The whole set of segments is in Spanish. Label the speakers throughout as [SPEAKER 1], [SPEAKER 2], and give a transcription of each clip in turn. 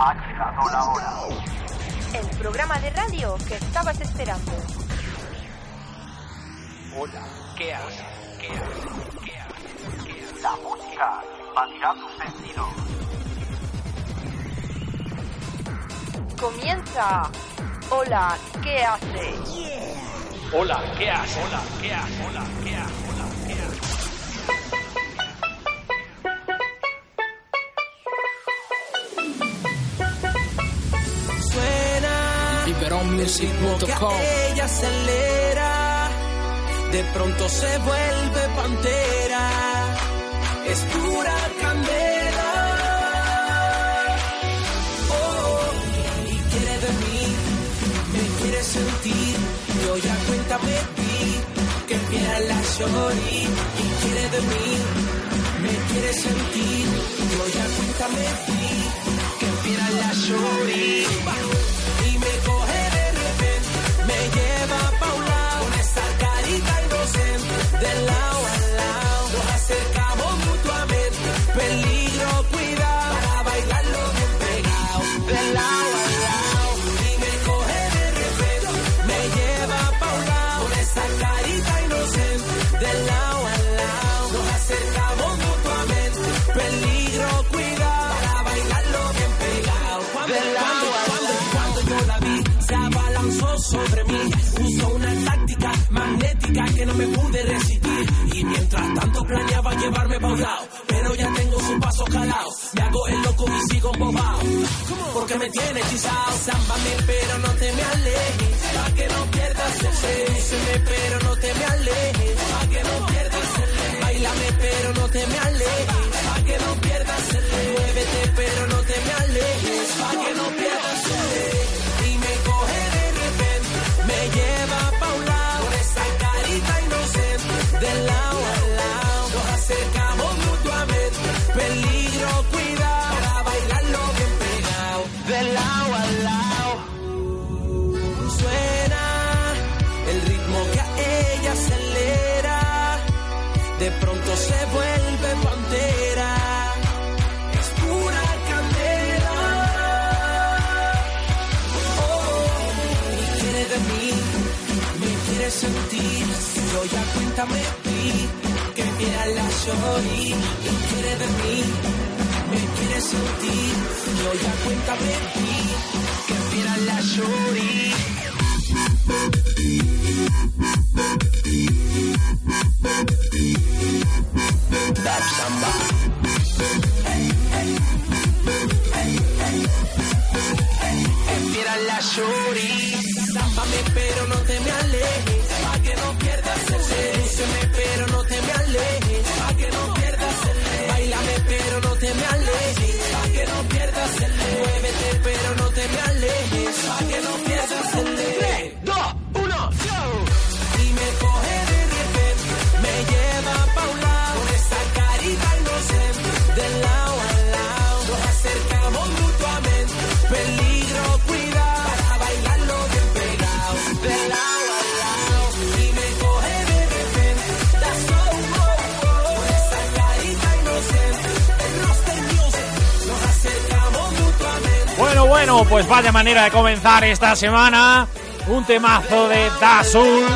[SPEAKER 1] Ha llegado la hora.
[SPEAKER 2] El programa de radio que estabas esperando.
[SPEAKER 1] Hola, ¿qué haces? ¿Qué haces? ¿Qué haces? ¿Qué haces? La música invadirá tus sentidos.
[SPEAKER 2] Comienza. Hola, ¿qué haces?
[SPEAKER 1] Hola, ¿qué haces? Hola, ¿qué haces? Hola, ¿qué haces? Hola, ¿qué haces?
[SPEAKER 3] Que ella acelera de pronto se vuelve pantera. Es pura candela. Oh, y quiere de mí me quiere sentir. Yo ya cuenta me vi que quiera la shorty y quiere de mí me quiere sentir. Yo ya cuenta me vi que quiera la shorty me lleva pa' un lado, con esa carita inocente, de lado planeaba llevarme pa' un lado, pero ya tengo su paso calado, me hago el loco y sigo embobado, porque me tiene hechizado, zámbame pero no te me alejes, pa' que no pierdas el Séduceme, pero no te me alejes, pa' que no pierdas el bailame pero no te me alejes, pa' que no pierdas ya cuenta me vi que mira la shorty y quiere de mí me quiere sentir yo ya cuenta me vi que mira la That samba. La shorty. Zámbame pero no te me alejes.
[SPEAKER 4] Bueno, pues vaya manera de comenzar esta semana. Un temazo de Dazul.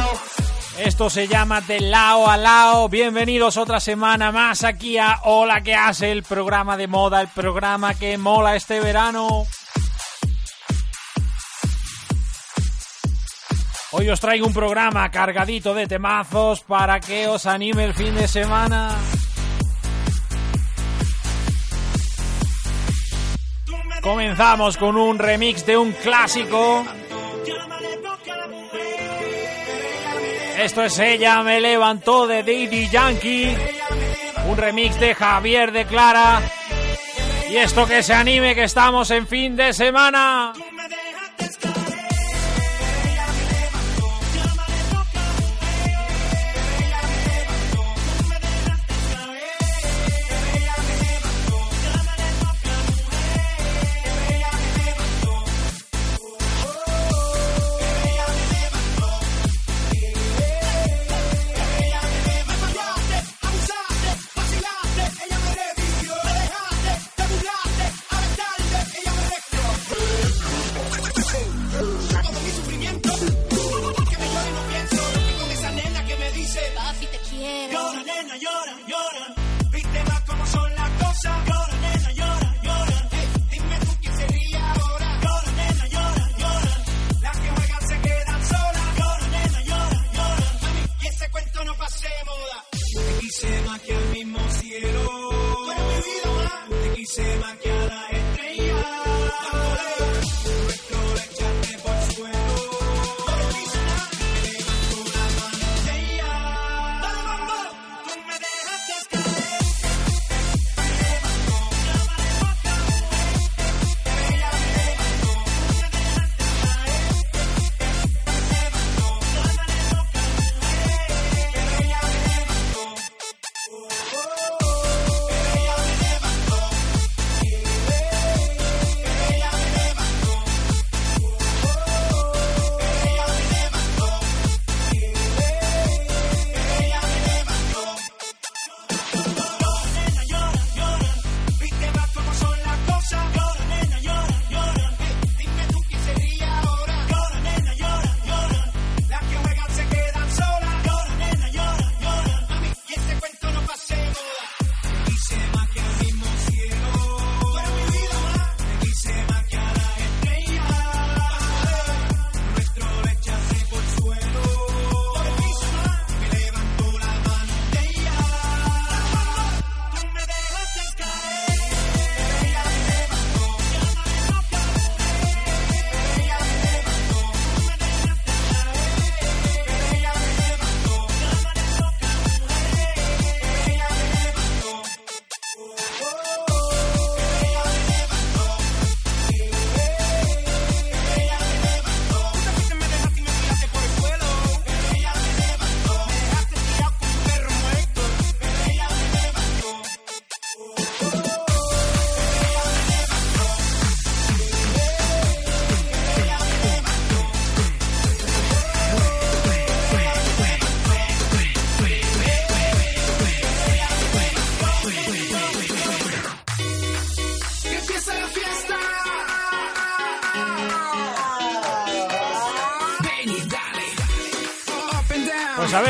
[SPEAKER 4] Esto se llama De Lao a Lao. Bienvenidos otra semana más aquí a Hola que hace el programa de moda, el programa que mola este verano. Hoy os traigo un programa cargadito de temazos para que os anime el fin de semana. Comenzamos con un remix de un clásico. Esto es Ella me levantó de Daddy Yankee. Un remix de Javier de Clara. Y esto que se anime que estamos en fin de semana.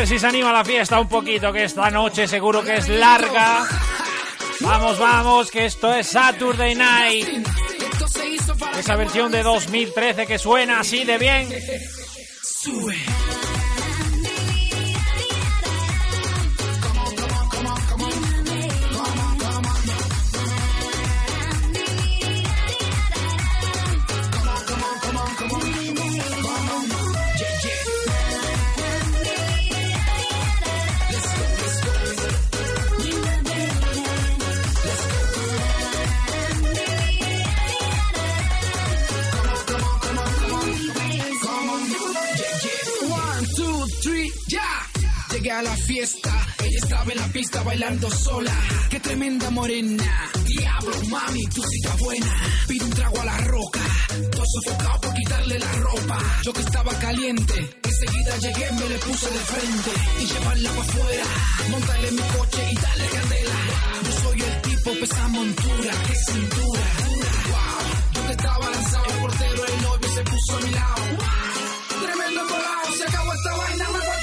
[SPEAKER 5] Si se anima la fiesta un poquito, que esta noche seguro que es larga. Vamos, vamos, que esto es Saturday Night. Esa versión de 2013 que suena así de bien.
[SPEAKER 6] Pista bailando sola. Qué tremenda morena. Diablo, mami, tú sí estás buena. Pide un trago a la roca. Todo sofocado por quitarle la ropa. Yo que estaba caliente. Enseguida llegué, me le puse de frente. Y llevarla para afuera. Montarle mi coche y darle candela. Yo soy el tipo pesa montura. Qué cintura. Wow. Yo que estaba lanzado. El portero, el novio se puso a mi lado. Tremendo colado. Se acabó esta vaina. Me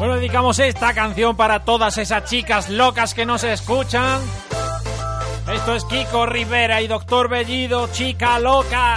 [SPEAKER 4] Bueno, dedicamos esta canción para todas esas chicas locas que nos escuchan. Esto es Kiko Rivera y Doctor Bellido, chica loca.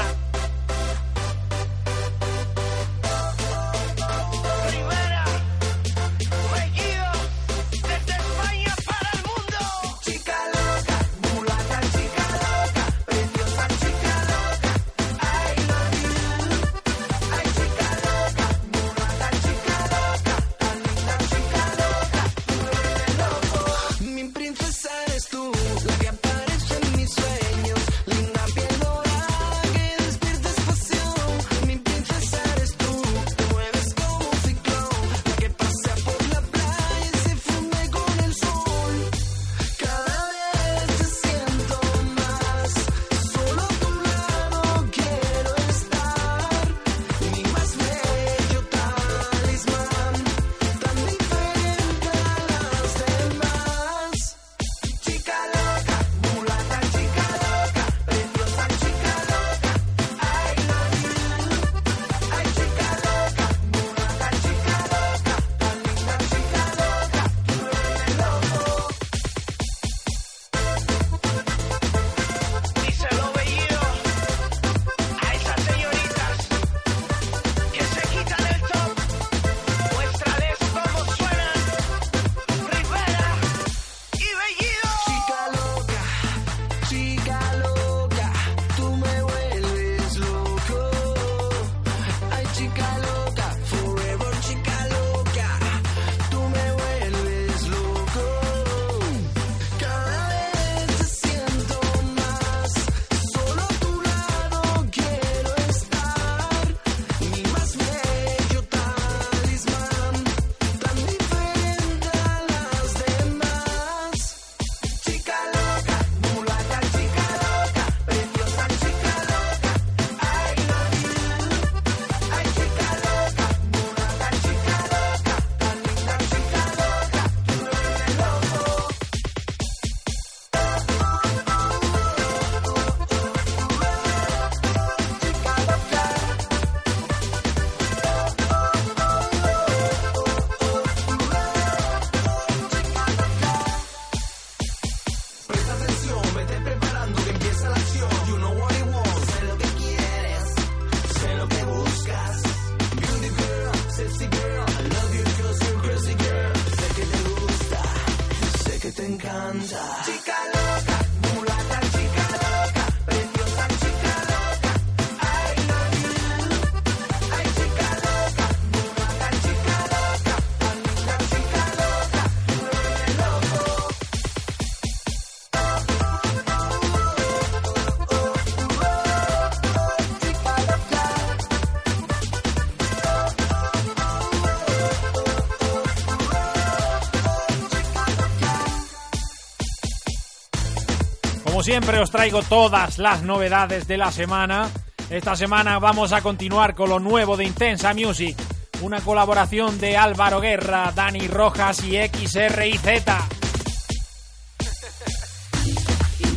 [SPEAKER 4] Siempre os traigo todas las novedades de la semana. Esta semana vamos a continuar con lo nuevo de Intensa Music, una colaboración de Álvaro Guerra, Dani Rojas y XRIZ.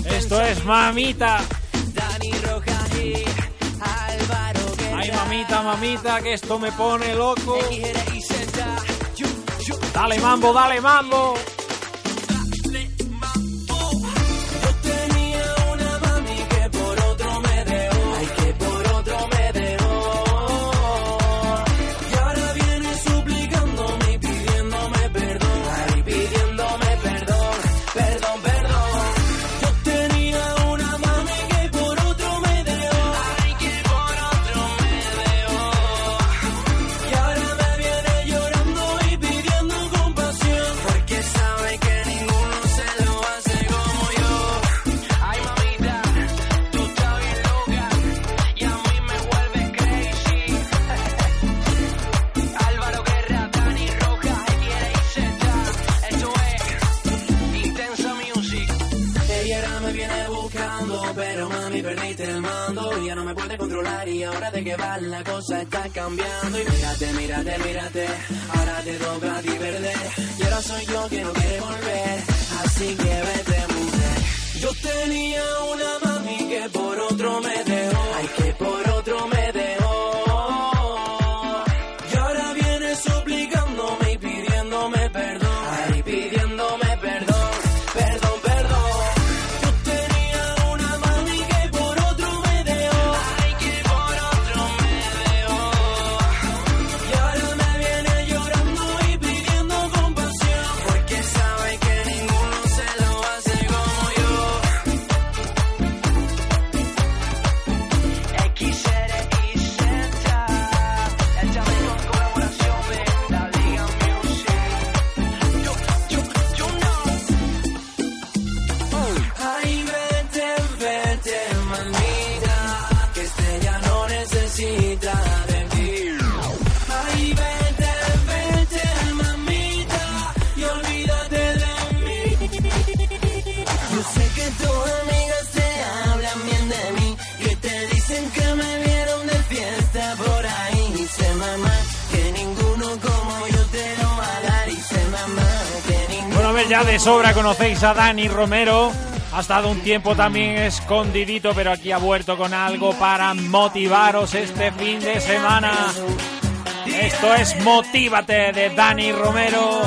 [SPEAKER 4] Esto es Mamita. Dani Rojas y Álvaro Guerra. Ay, mamita, mamita, que esto me pone loco. Dale mambo, dale mambo.
[SPEAKER 3] la cosa está cambiando. Y mírate, mírate, mírate, ahora te toca a ti perder. Y ahora soy yo que no quiere volver, así que vete, mujer. Yo tenía una mami que
[SPEAKER 7] por otro me dejó. Ay, que por otro me dejó. de sobra conocéis a Dani Romero. Ha estado un tiempo también escondidito, pero aquí ha vuelto con algo para motivaros este fin de semana. Esto es Motívate de Dani
[SPEAKER 4] Romero.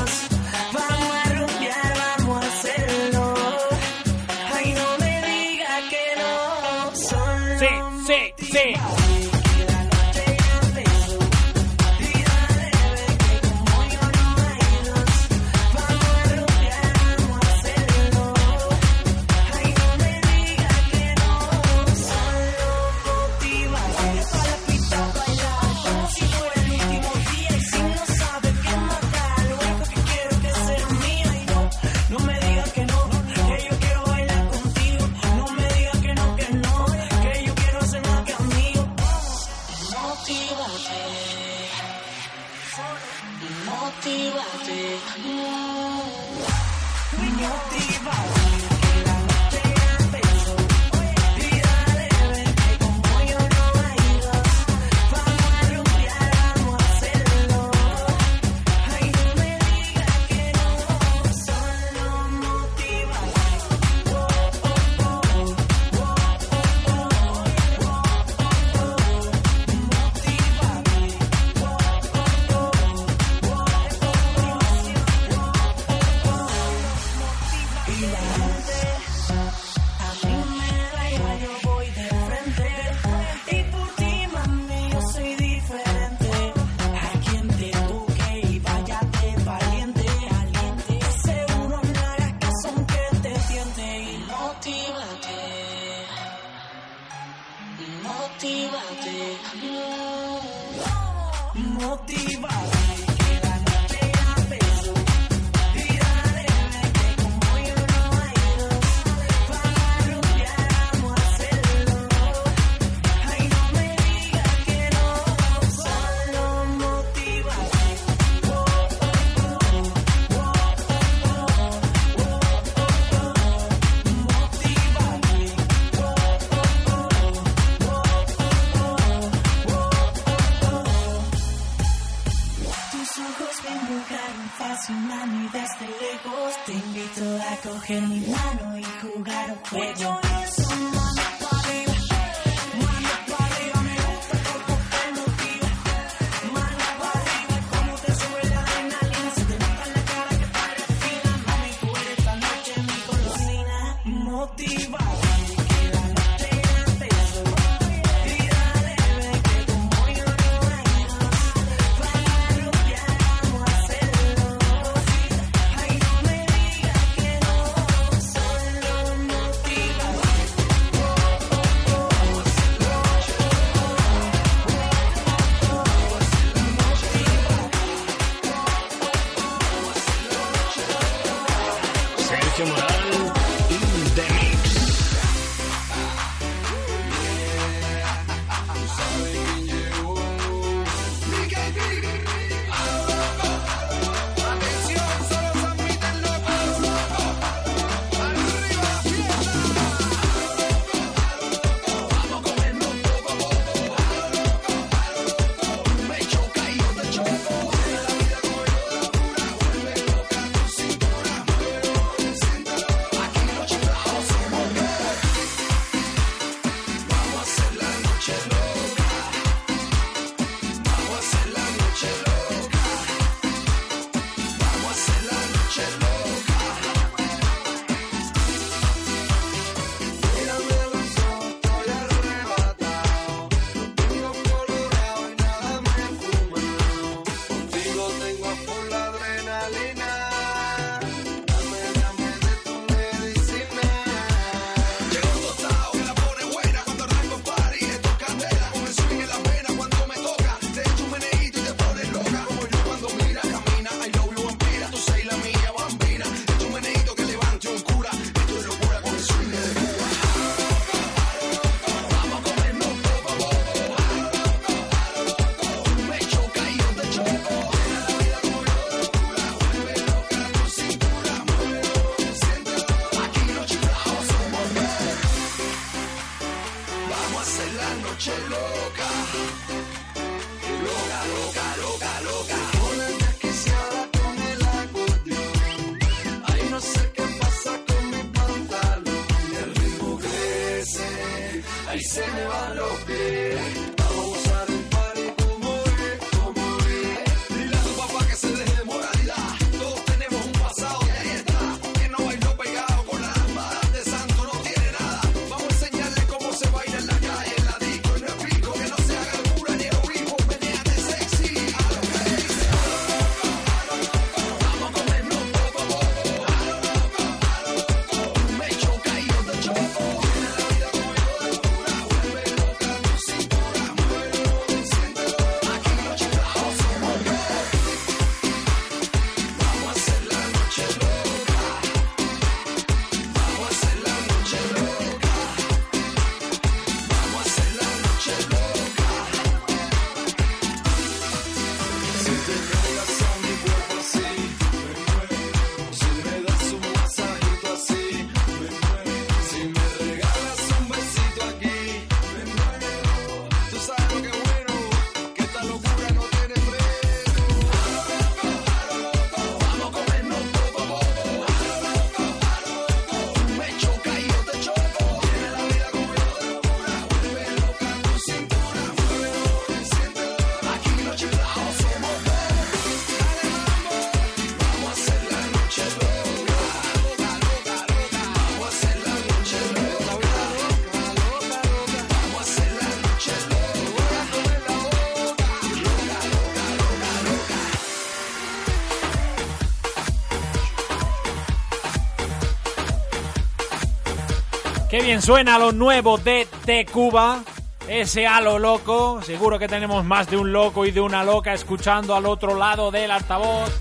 [SPEAKER 4] bien suena lo nuevo de Te Cuba, ese halo loco. Seguro que tenemos más de un loco y de una loca escuchando al otro lado del altavoz.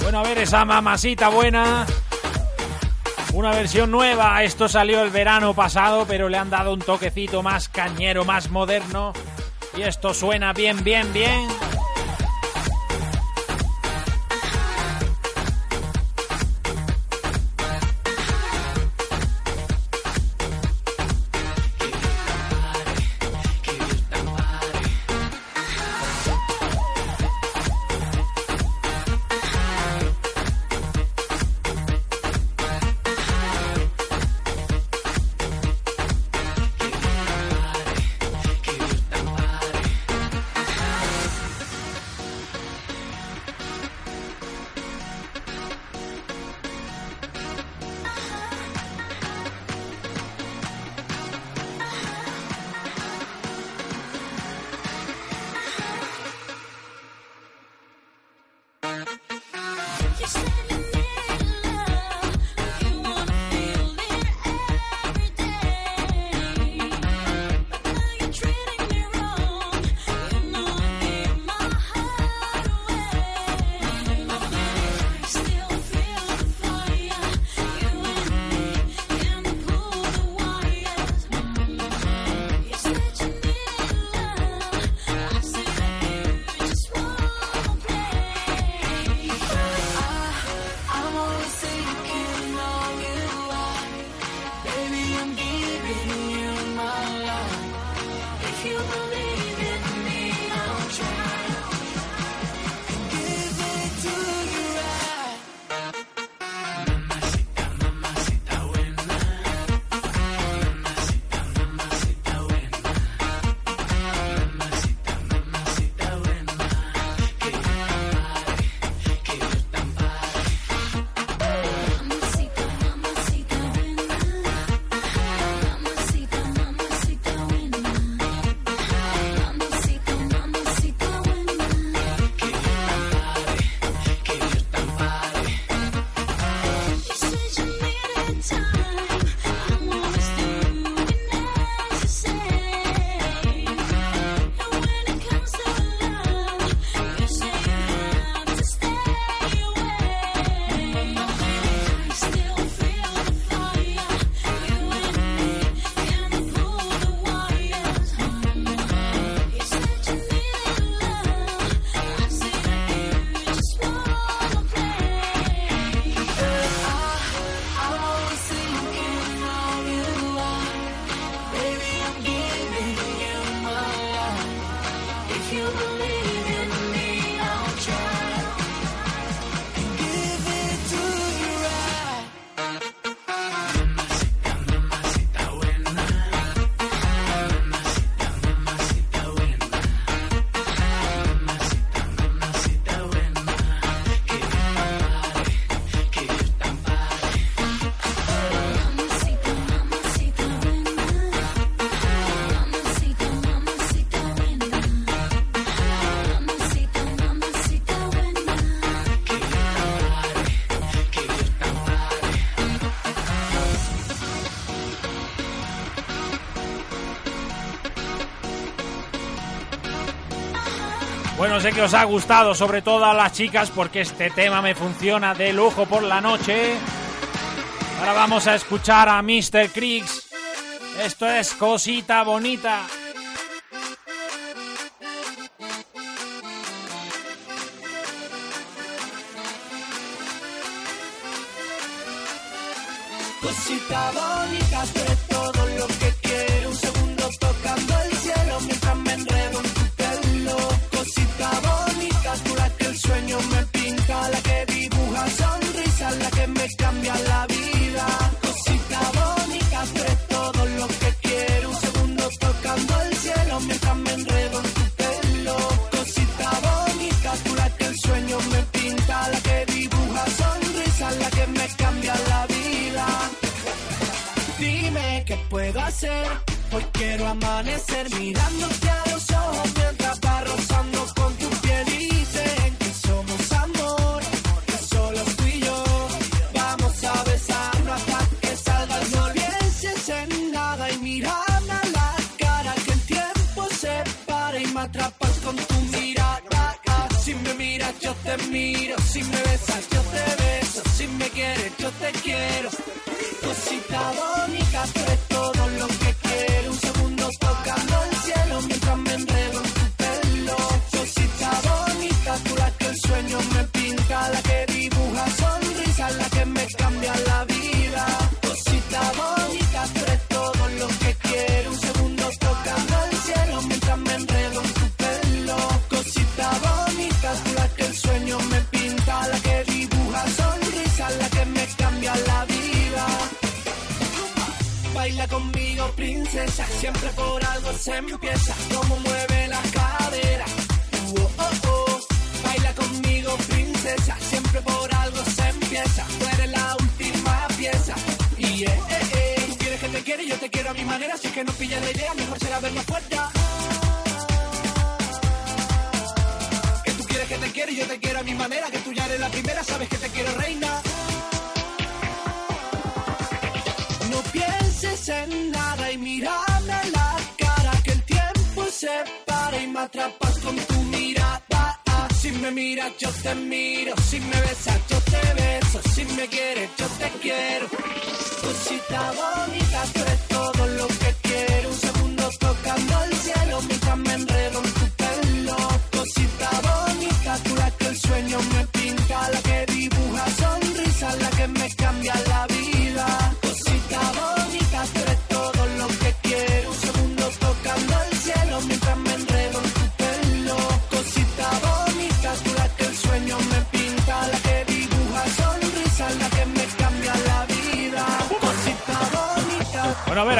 [SPEAKER 4] Bueno, a ver esa mamacita buena. Una versión nueva. Esto salió el verano pasado, pero le han dado un toquecito más cañero, más moderno. Y esto suena bien, bien, bien.
[SPEAKER 8] Bueno, sé que os ha gustado, sobre todo a las chicas, porque este tema me funciona de lujo por la noche. Ahora vamos a escuchar a Mr. Creeks. Esto es cosita bonita.
[SPEAKER 7] Hacer. Hoy quiero amanecer mirándote a los ojos mientras va rozando con tu piel dicen que somos amor, que solo tú y yo. Vamos a besarnos hasta que salga el sol. Pienses en nada y mírame a la cara que el tiempo se para y me atrapas con tu mirada. Si me miras yo te miro, si me besas yo te beso, si me quieres yo te quiero. Cosita bonita,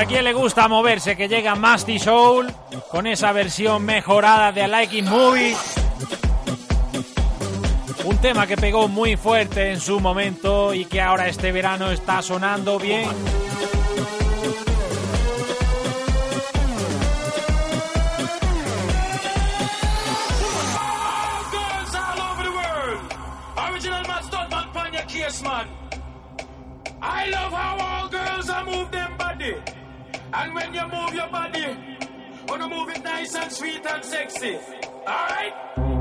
[SPEAKER 8] Bueno, a ver, ¿a quién le gusta moverse? Que llega Masty Soul con esa versión mejorada de Like It Movie. Un tema que pegó muy fuerte en su momento y que ahora este verano está sonando bien.
[SPEAKER 9] When you move your body, wanna move it nice and sweet and sexy. Alright?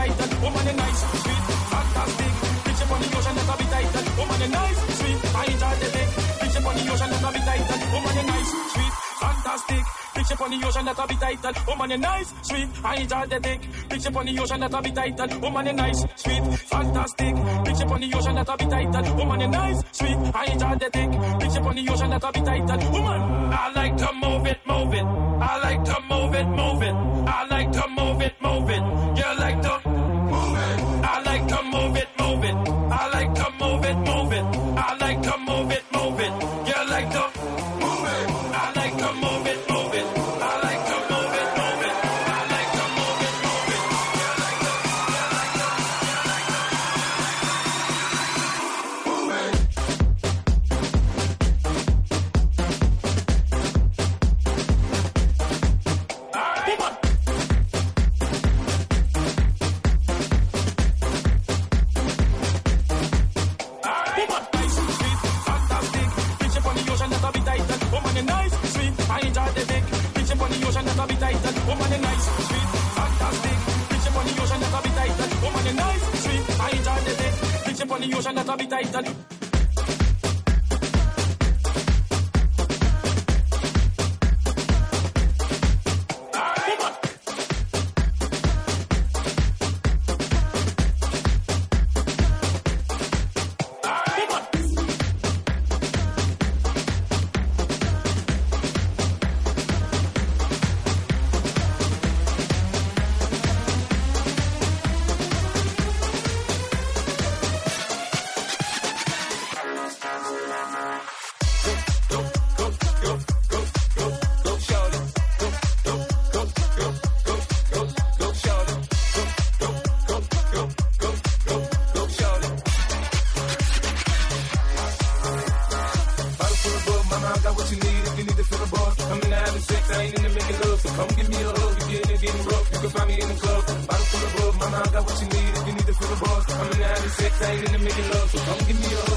[SPEAKER 9] title, woman you nice, sweet, fantastic. Bitch up on the ocean, never be title, woman you nice, sweet, fantastic. Bitch up on the ocean, never be title, woman you nice, sweet, fantastic. Bitch up on the ocean, never be title. Woman, you nice, sweet, I enjoy the dick. Bitch up the ocean, that'll be title. Woman, you nice, sweet, fantastic. Bitch up on the ocean, never be title. Woman, you nice, sweet, I enjoy the dick. Bitch up the ocean, that'll be title. Woman, I like to move it, move it. I like to move it, move it. I like to move it, move it. You like to six, I
[SPEAKER 10] ain't into making love, so come give me a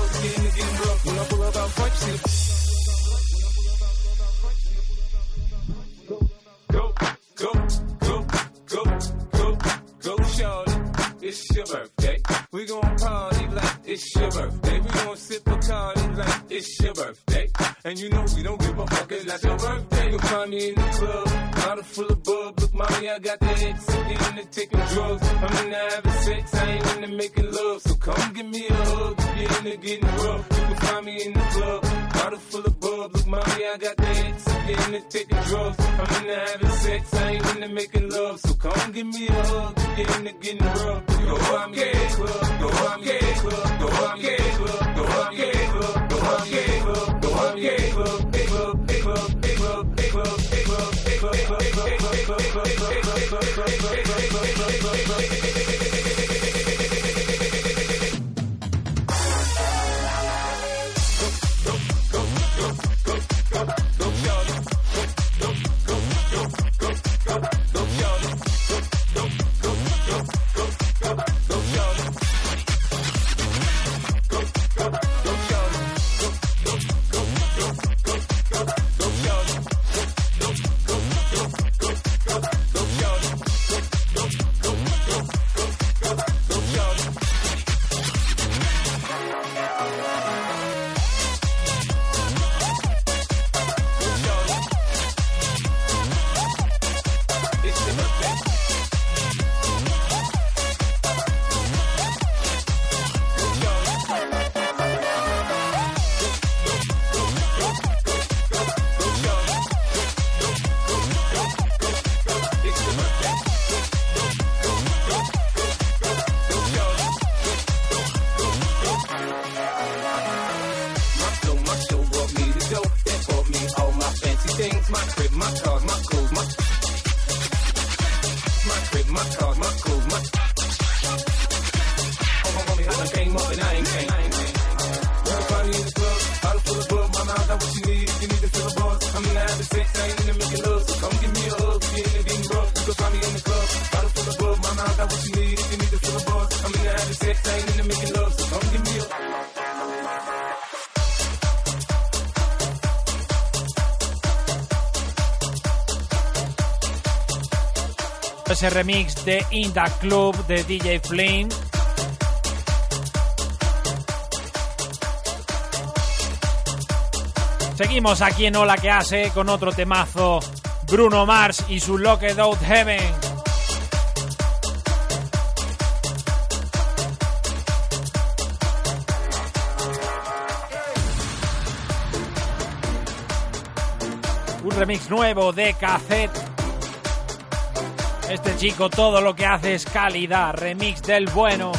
[SPEAKER 8] remix de Inda Club de DJ Flynn. Seguimos aquí en Hola que hace con otro temazo Bruno Mars y su Locked Out Heaven.
[SPEAKER 7] Un remix nuevo de Cassette este chico todo lo que hace es calidad, remix del bueno.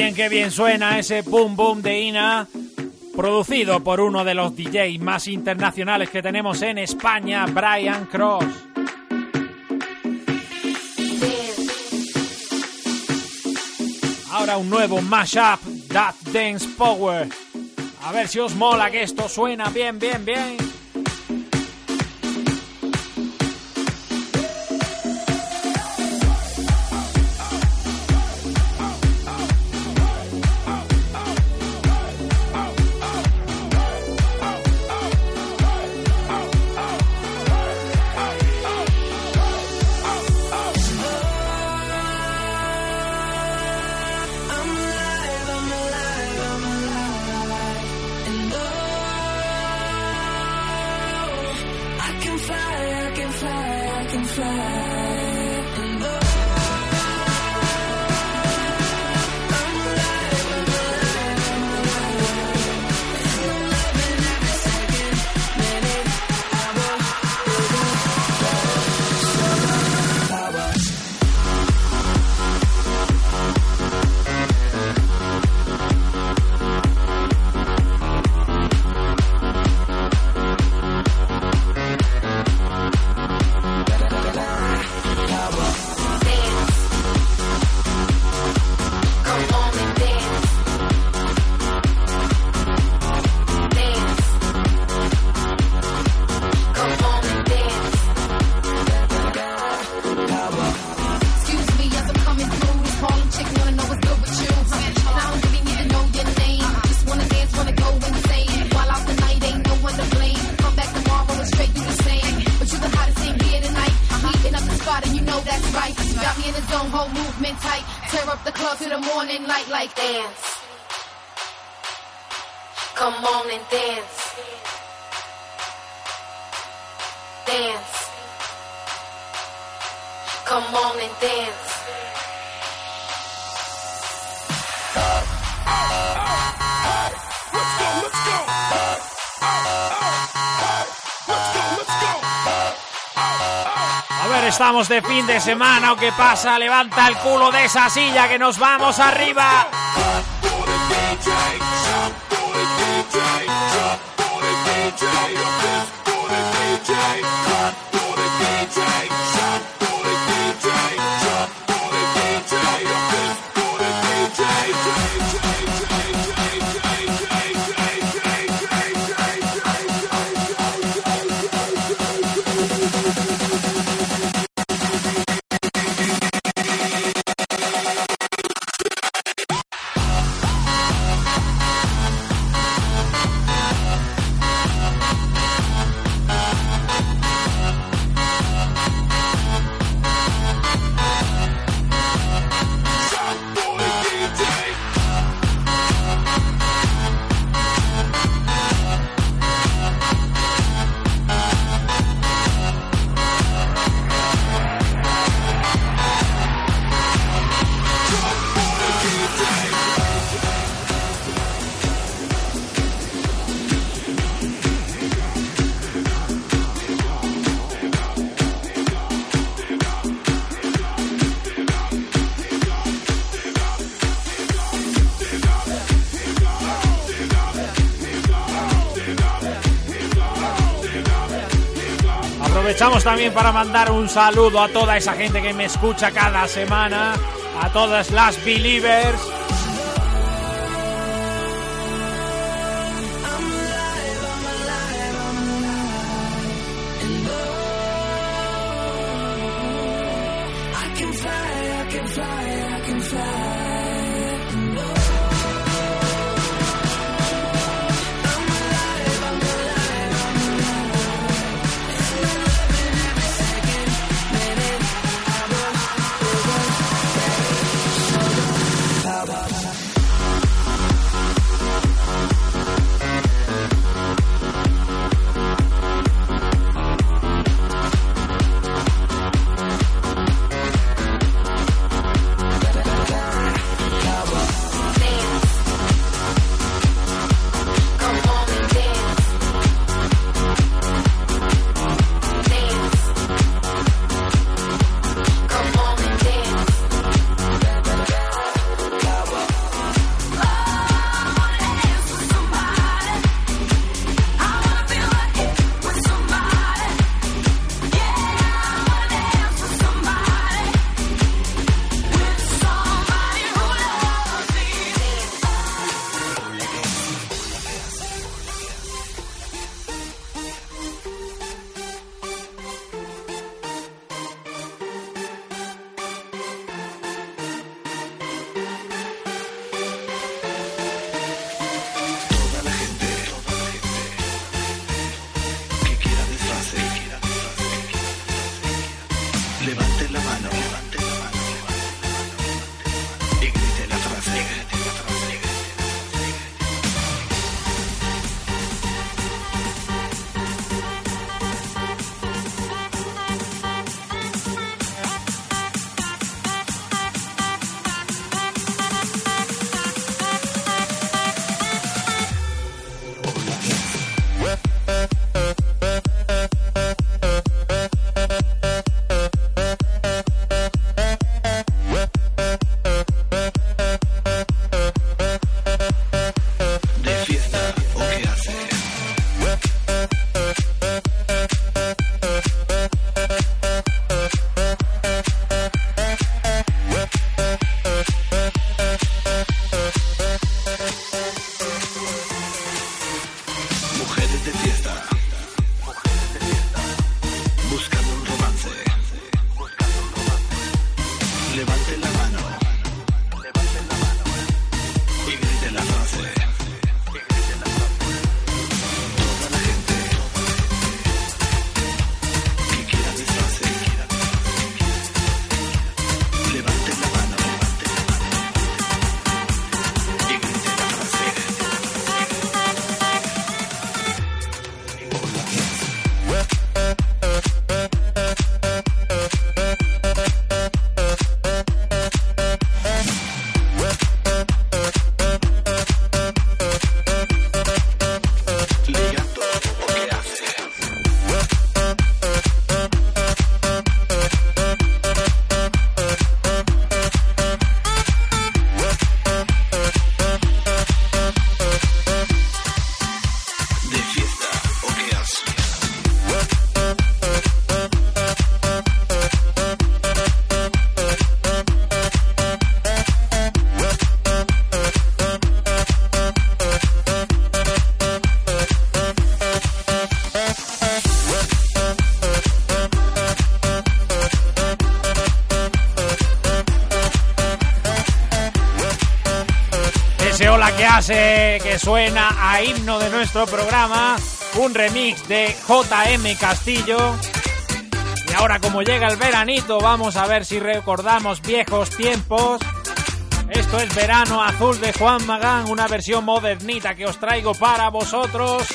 [SPEAKER 7] bien, qué bien suena ese boom boom de Ina, producido por uno de los DJs más internacionales que tenemos en España, Brian Cross. Ahora un nuevo mashup, That Dance Power. A ver si os mola que esto suena bien, bien, bien.
[SPEAKER 11] Up the club to the morning light like dance. Come on and dance. Dance. Come on and dance.
[SPEAKER 7] Estamos de fin de semana. ¿O qué pasa? Levanta el culo de esa silla que nos vamos arriba. También para mandar un saludo a toda esa gente que me escucha cada semana, a todas las believers.
[SPEAKER 4] que hace que suena a himno de nuestro programa, un remix de JM Castillo. Y ahora como llega el veranito, vamos a ver si recordamos viejos tiempos. Esto es Verano Azul de Juan Magán, una versión modernita que os traigo para vosotros.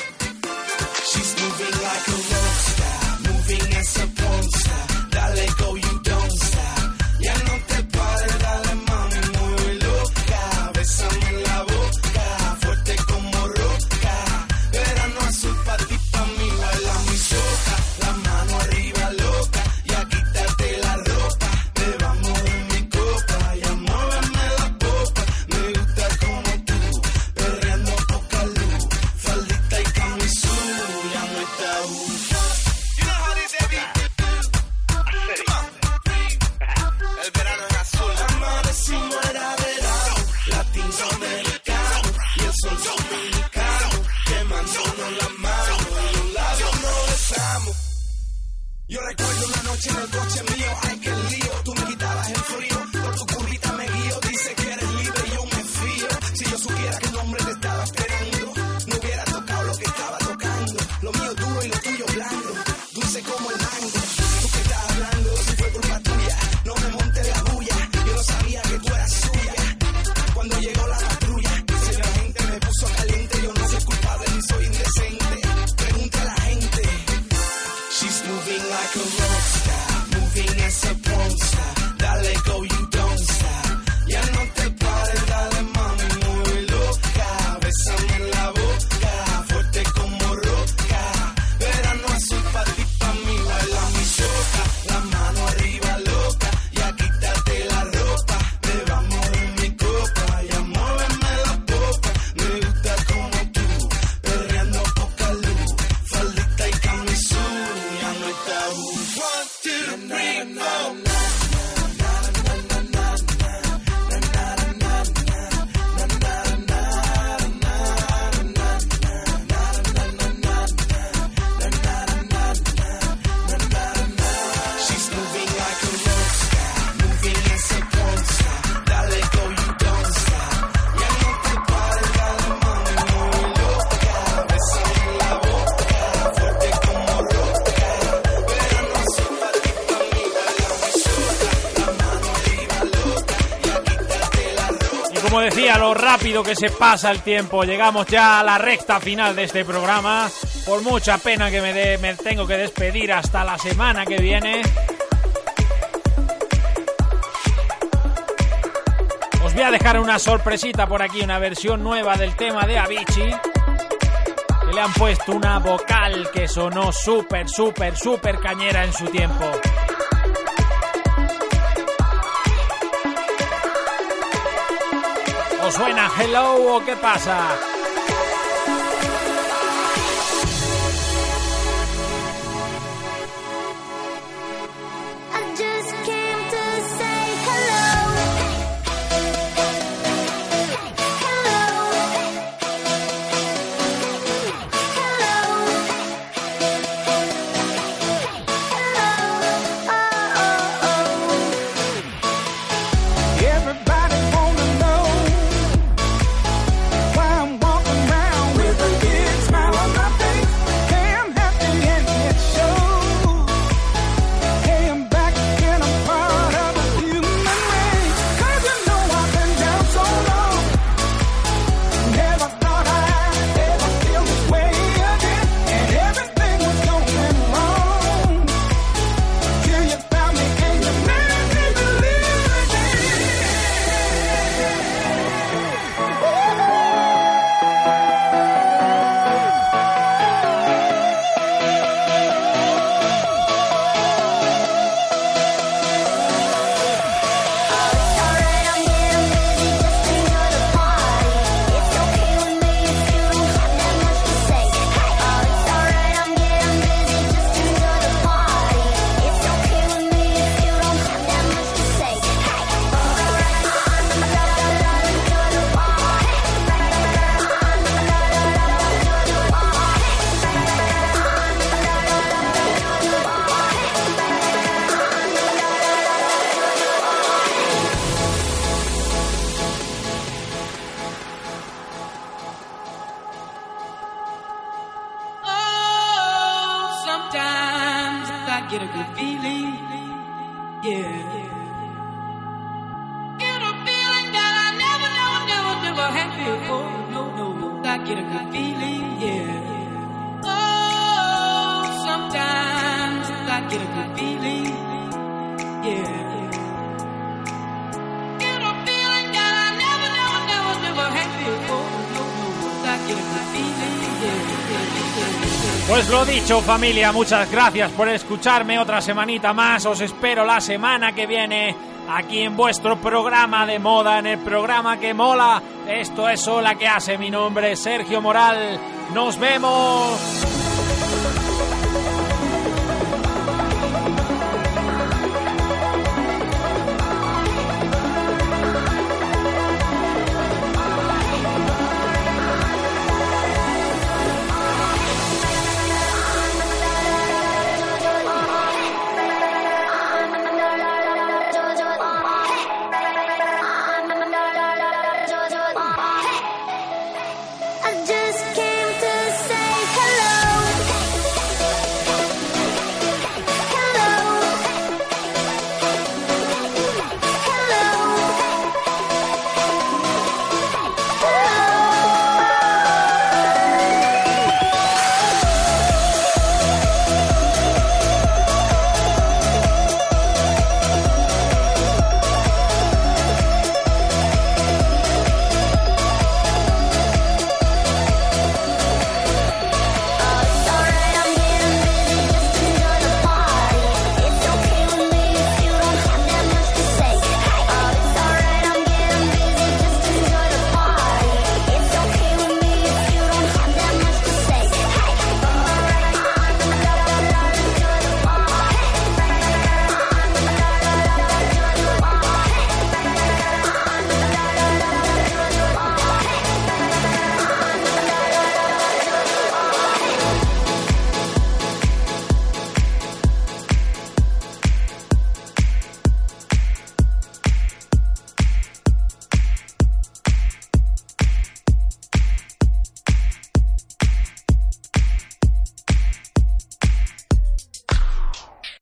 [SPEAKER 4] rápido que se pasa el tiempo. Llegamos ya a la recta final de este programa. Por mucha pena que me dé, me tengo que despedir hasta la semana que viene. Os voy a dejar una sorpresita por aquí, una versión nueva del tema de Avicii. Le han puesto una vocal que sonó súper, súper, súper cañera en su tiempo. suena Hello o qué pasa.
[SPEAKER 8] Familia, muchas gracias por escucharme otra semanita más. Os espero la semana que viene aquí en vuestro programa de moda, en el programa que mola. Esto es Hola que hace. Mi nombre es Sergio Moral. Nos vemos.